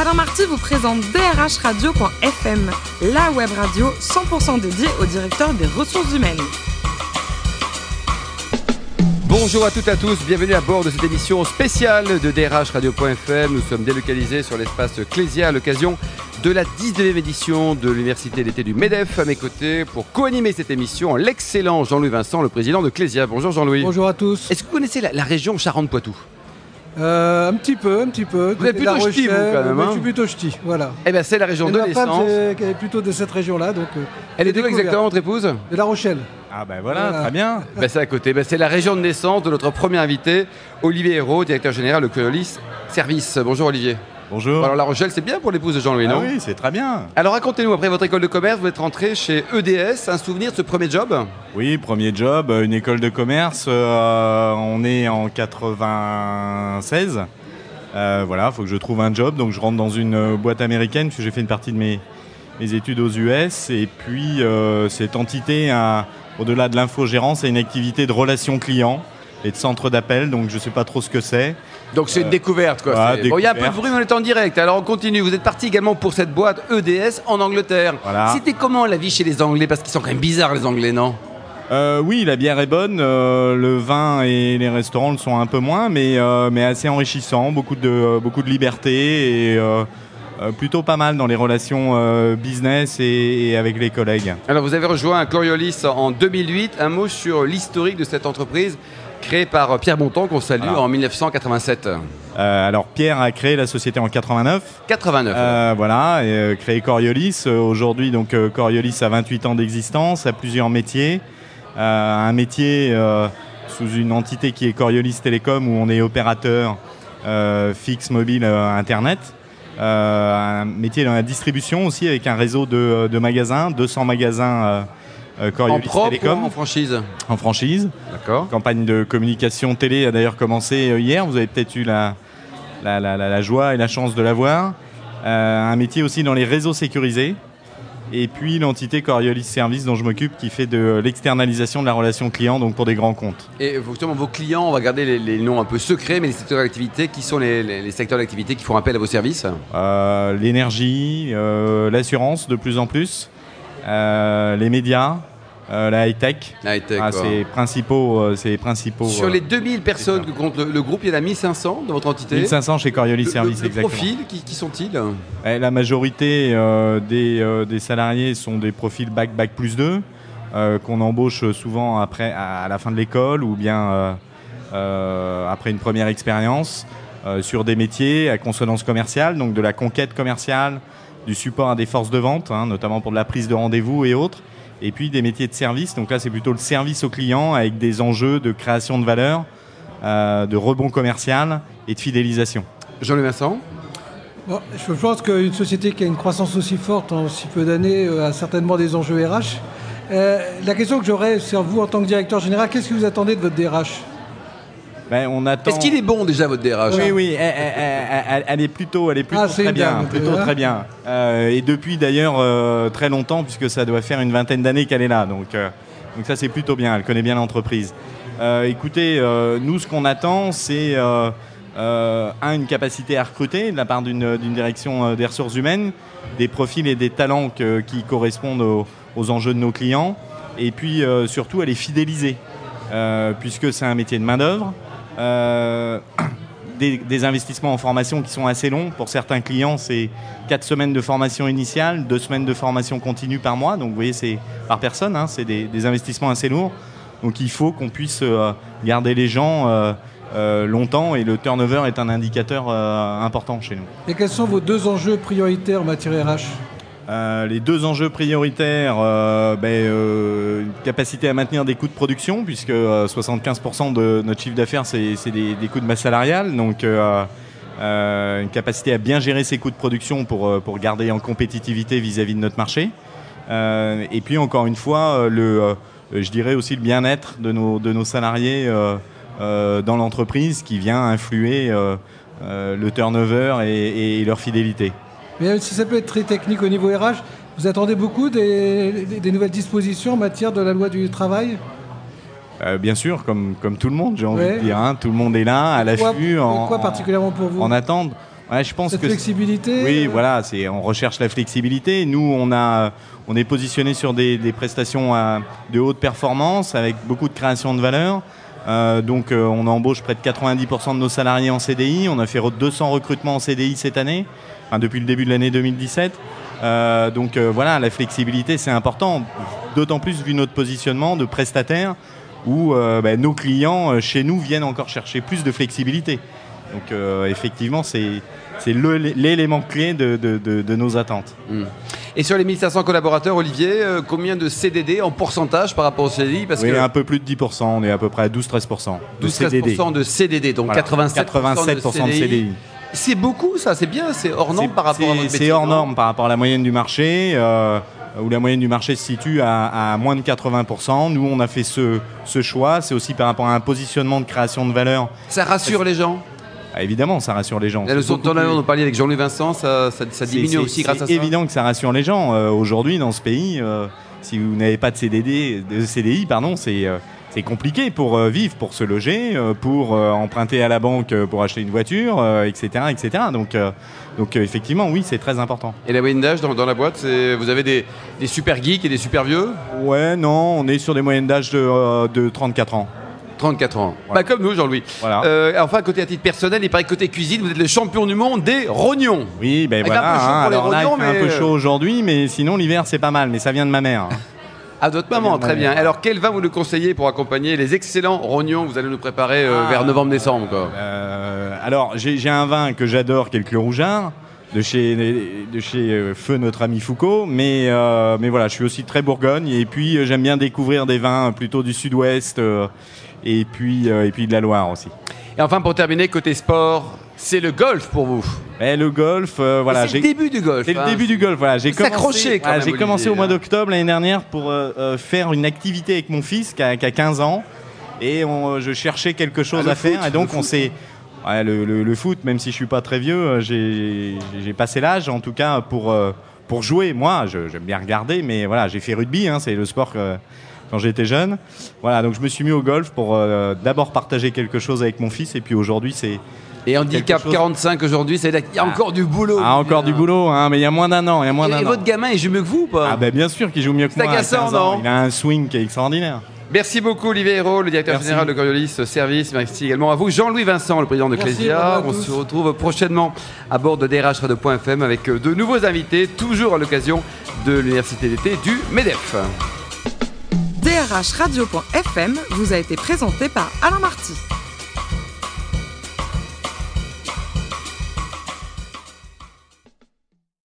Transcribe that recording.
Alain Marty vous présente drhradio.fm, la web radio 100% dédiée au directeur des ressources humaines. Bonjour à toutes et à tous, bienvenue à bord de cette émission spéciale de DRH Radio.fm. Nous sommes délocalisés sur l'espace Clésia à l'occasion de la 19e édition de l'Université d'été du MEDEF à mes côtés pour co-animer cette émission l'excellent Jean-Louis Vincent, le président de Clésia. Bonjour Jean-Louis. Bonjour à tous. Est-ce que vous connaissez la, la région Charente-Poitou? Euh, un petit peu, un petit peu. Vous êtes plutôt ch'ti, vous, quand même, hein Je suis plutôt ch'ti, voilà. Eh bien, c'est la région Et de ma femme, naissance. c'est- elle est plutôt de cette région-là, donc. euh, Elle est d'où exactement, votre épouse? De La Rochelle. Ah ben voilà, Voilà. très bien. Ben, C'est à côté. Ben, c'est la région de naissance de notre premier invité, Olivier Hérault, directeur général de Coyolis Service. Bonjour Olivier. Bonjour. Alors La Rochelle, c'est bien pour l'épouse de Jean-Louis, Ah non oui, c'est très bien. Alors racontez-nous, après votre école de commerce, vous êtes rentré chez EDS, un souvenir de ce premier job? Oui, premier job, euh, une école de commerce. euh, on est en 96. Euh, voilà, faut que je trouve un job. Donc je rentre dans une boîte américaine puisque j'ai fait une partie de mes, mes études aux US. Et puis euh, cette entité, au-delà de l'infogérance, a une activité de relations clients et de centre d'appel. Donc je ne sais pas trop ce que c'est. Donc c'est une découverte quoi. voilà, C'est- Bon, il y a un peu de découverte. bruit, mais on est en direct. Alors on continue. Vous êtes parti également pour cette boîte EDS en Angleterre. Voilà. C'était comment la vie chez les Anglais? Parce qu'ils sont quand même bizarres les Anglais, non? Euh, oui, la bière est bonne, euh, le vin et les restaurants le sont un peu moins, mais, euh, mais assez enrichissant, beaucoup de, euh, beaucoup de liberté et euh, euh, plutôt pas mal dans les relations euh, business et, et avec les collègues. Alors vous avez rejoint Coriolis en 2008. Un mot sur l'historique de cette entreprise créée par Pierre Bontemps qu'on salue Voilà. en 1987. Euh, alors Pierre a créé la société en 89, 89. euh, voilà, et, euh, créé Coriolis. Aujourd'hui, donc Coriolis a 28 ans d'existence, a plusieurs métiers. Un métier sous une entité qui est Coriolis Télécom où on est opérateur fixe, mobile, internet. Un métier dans la distribution aussi avec un réseau de, de magasins, 200 magasins en Coriolis propre Télécom ou en franchise en franchise. D'accord. Campagne de communication télé a d'ailleurs commencé euh, hier. Vous avez peut-être eu la, la, la- joie et la chance de la voir. Euh, un métier aussi dans les réseaux sécurisés. Et puis l'entité Coriolis Service dont je m'occupe qui fait de l'externalisation de la relation client donc pour des grands comptes. Et justement, vos clients, on va garder les, les noms un peu secrets, mais les secteurs d'activité, qui sont les, secteurs d'activité qui font appel à vos services? Euh, L'énergie, euh, l'assurance de plus en plus, euh, les médias, euh, la high-tech. High-tech, Ah, c'est principaux, euh, c'est principaux. Sur euh, les 2000 personnes que compte le, le groupe, il y en a 1500 dans votre entité 1500 chez Coriolis Le- Service le, le exactement. profil, qui, qui sont-ils? Eh, La majorité euh, des, euh, des salariés sont des profils bac bac plus 2 euh, qu'on embauche souvent après à, à la fin de l'école ou bien euh, euh, après une première expérience euh, sur des métiers à consonance commerciale, donc de la conquête commerciale, du support à des forces de vente, hein, notamment pour de la prise de rendez-vous et autres, et puis des métiers de service. Donc là, c'est plutôt le service au client avec des enjeux de création de valeur, euh, de rebond commercial et de fidélisation. Jean-Louis Vincent Bon, je pense qu'une société qui a une croissance aussi forte en si peu d'années euh, a certainement des enjeux RH. Euh, la question que j'aurais sur vous en tant que directeur général, qu'est-ce que vous attendez de votre DRH Ben, on attend... Est-ce qu'il est bon déjà, votre DRH Oui, oui, elle, elle- elle- elle est plutôt, elle est plutôt Ah, très bien, plutôt hein. très bien. Euh, et depuis d'ailleurs euh, très longtemps, puisque ça doit faire une vingtaine d'années qu'elle est là. Donc, euh, donc ça c'est plutôt bien. Elle connaît bien l'entreprise. Euh, écoutez, euh, nous ce qu'on attend, c'est euh, euh, un une capacité à recruter de la part d'une d'une direction euh, des ressources humaines, des profils et des talents que- qui correspondent aux, aux enjeux de nos clients, et puis euh, surtout à les fidéliser, euh, puisque c'est un métier de main d'œuvre. Euh, des, des investissements en formation qui sont assez longs. Pour certains clients, c'est 4 semaines de formation initiale, 2 semaines de formation continue par mois. Donc vous voyez, c'est par personne, hein, c'est des, investissements assez lourds. Donc il faut qu'on puisse euh, garder les gens euh, euh, longtemps et le turnover est un indicateur euh, important chez nous. Et quels sont vos deux enjeux prioritaires en matière RH Euh, les deux enjeux prioritaires, euh, ben, euh, capacité à maintenir des coûts de production, puisque euh, 75% de notre chiffre d'affaires, c'est des, coûts de masse salariale. Donc, euh, euh, une capacité à bien gérer ses coûts de production pour, euh, pour garder en compétitivité vis-à-vis de notre marché. Euh, et puis, encore une fois, euh, le, euh, je dirais aussi le bien-être de nos, de nos salariés euh, euh, dans l'entreprise qui vient influer euh, euh, le turnover et leur fidélité. Mais même si ça peut être très technique au niveau RH, vous attendez beaucoup des, nouvelles dispositions en matière de la loi du travail? Euh, bien sûr, comme, comme tout le monde, j'ai envie Ouais. de dire. hein, tout le monde est là, à l'affût, en, quoi particulièrement pour vous? en attente. Ouais, je pense Cette que flexibilité oui, euh, voilà, c'est on recherche la flexibilité. Nous, on a, on est positionné sur des, des prestations à- de haute performance avec beaucoup de création de valeur. Euh, donc, on embauche près de 90% de nos salariés en CDI. On a fait 200 recrutements en CDI cette année, enfin, depuis le début de l'année 2017. Euh, donc euh, voilà, la flexibilité, c'est important. D'autant plus vu notre positionnement de prestataire où euh, bah, nos clients chez nous viennent encore chercher plus de flexibilité. Donc effectivement, c'est l'élément clé de, de- de- de nos attentes. Et sur les 1500 collaborateurs, Olivier, combien de CDD en pourcentage par rapport au CDI Parce Oui, que un peu plus de 10%, on est à peu près à 12-13% de CDD. 12-13% de CDD, donc Voilà. 87%, 87% de CDI. C'est beaucoup ça, c'est bien, c'est hors norme C'est- par rapport à c'est- votre C'est métier, hors non norme par rapport à la moyenne du marché, euh, où la moyenne du marché se situe à, à moins de 80%. Nous, on a fait ce, ce choix. C'est aussi par rapport à un positionnement de création de valeur. Ça rassure les gens. Ah, évidemment, ça rassure les gens. La leçon de C'est plus- on en parlait avec Jean-Louis Vincent, ça, ça, ça C'est- diminue c'est- aussi grâce à ça. C'est évident que ça rassure les gens. Euh, Aujourd'hui, dans ce pays, euh, si vous n'avez pas de CDD, de CDI, pardon, c'est c'est compliqué pour euh, vivre, pour se loger, euh, pour euh, emprunter à la banque pour acheter une voiture, etc., etc. Donc, donc effectivement, oui, c'est très important. Et la moyenne d'âge dans, dans la boîte, vous avez des, des super geeks et des super vieux? Ouais, non, on est sur des moyennes d'âge de, euh, de 34 ans. 34 ans. Ouais. Bah, comme nous, Jean-Louis. Voilà. Euh, enfin, côté à titre personnel, il paraît que côté cuisine, vous êtes le champion du monde des rognons. Oui, ben voilà. un peu chaud hein, pour les alors là, il rognons, fait un mais, peu euh, chaud aujourd'hui, mais sinon l'hiver c'est pas mal. Mais ça vient de ma mère. À d'autres moments, bien, très bien. Alors, quel vin vous nous conseillez pour accompagner les excellents rognons que vous allez nous préparer euh, Ah. vers novembre-décembre quoi Euh, alors, j'ai un vin que j'adore, qui est le Clos Rougeard, de chez, de chez euh, Feu, notre ami Foucault. Mais, euh, mais voilà, je suis aussi très Bourgogne. Et puis, j'aime bien découvrir des vins plutôt du sud-ouest et, puis, et puis de la Loire aussi. Et enfin, pour terminer, côté sport, c'est le golf pour vous. Et le golf, euh, voilà. c'est le début du golf. C'est le hein. début du golf. Voilà, j'ai commencé, voilà, j'ai commencé au mois hein. d'octobre l'année dernière pour euh, euh, faire une activité avec mon fils qui a, qui a 15 ans et on- je cherchais quelque chose Ah, à faire et donc on s'est ouais, le, le- le foot, même si je suis pas très vieux, j'ai passé l'âge en tout cas pour euh, pour jouer. Moi, j'aime bien regarder, mais voilà, j'ai fait rugby, hein, c'est le sport que- quand j'étais jeune. Voilà, donc je me suis mis au golf pour euh, d'abord partager quelque chose avec mon fils et puis aujourd'hui c'est Et handicap quelque chose- 45 aujourd'hui, c'est qu'il y a encore du boulot. ah, encore du boulot, hein, mais il y a moins d'un an, il y a moins Et, d'un et an. votre gamin, il joue mieux que vous ou pas Ah ben bien sûr qu'il joue mieux que C'est moi. à agaçant, 15 ans. non Il a un swing qui est extraordinaire. Merci beaucoup Olivier Hérault, le directeur Merci. général de Coriolis Service. Merci également à vous Jean-Louis Vincent, le président de Clésia. On se retrouve prochainement à bord de DRH-Radio.fm avec euh, de nouveaux invités, toujours à l'occasion de l'université d'été du MEDEF. DRH Radio.fm vous a été présenté par Alain Marty.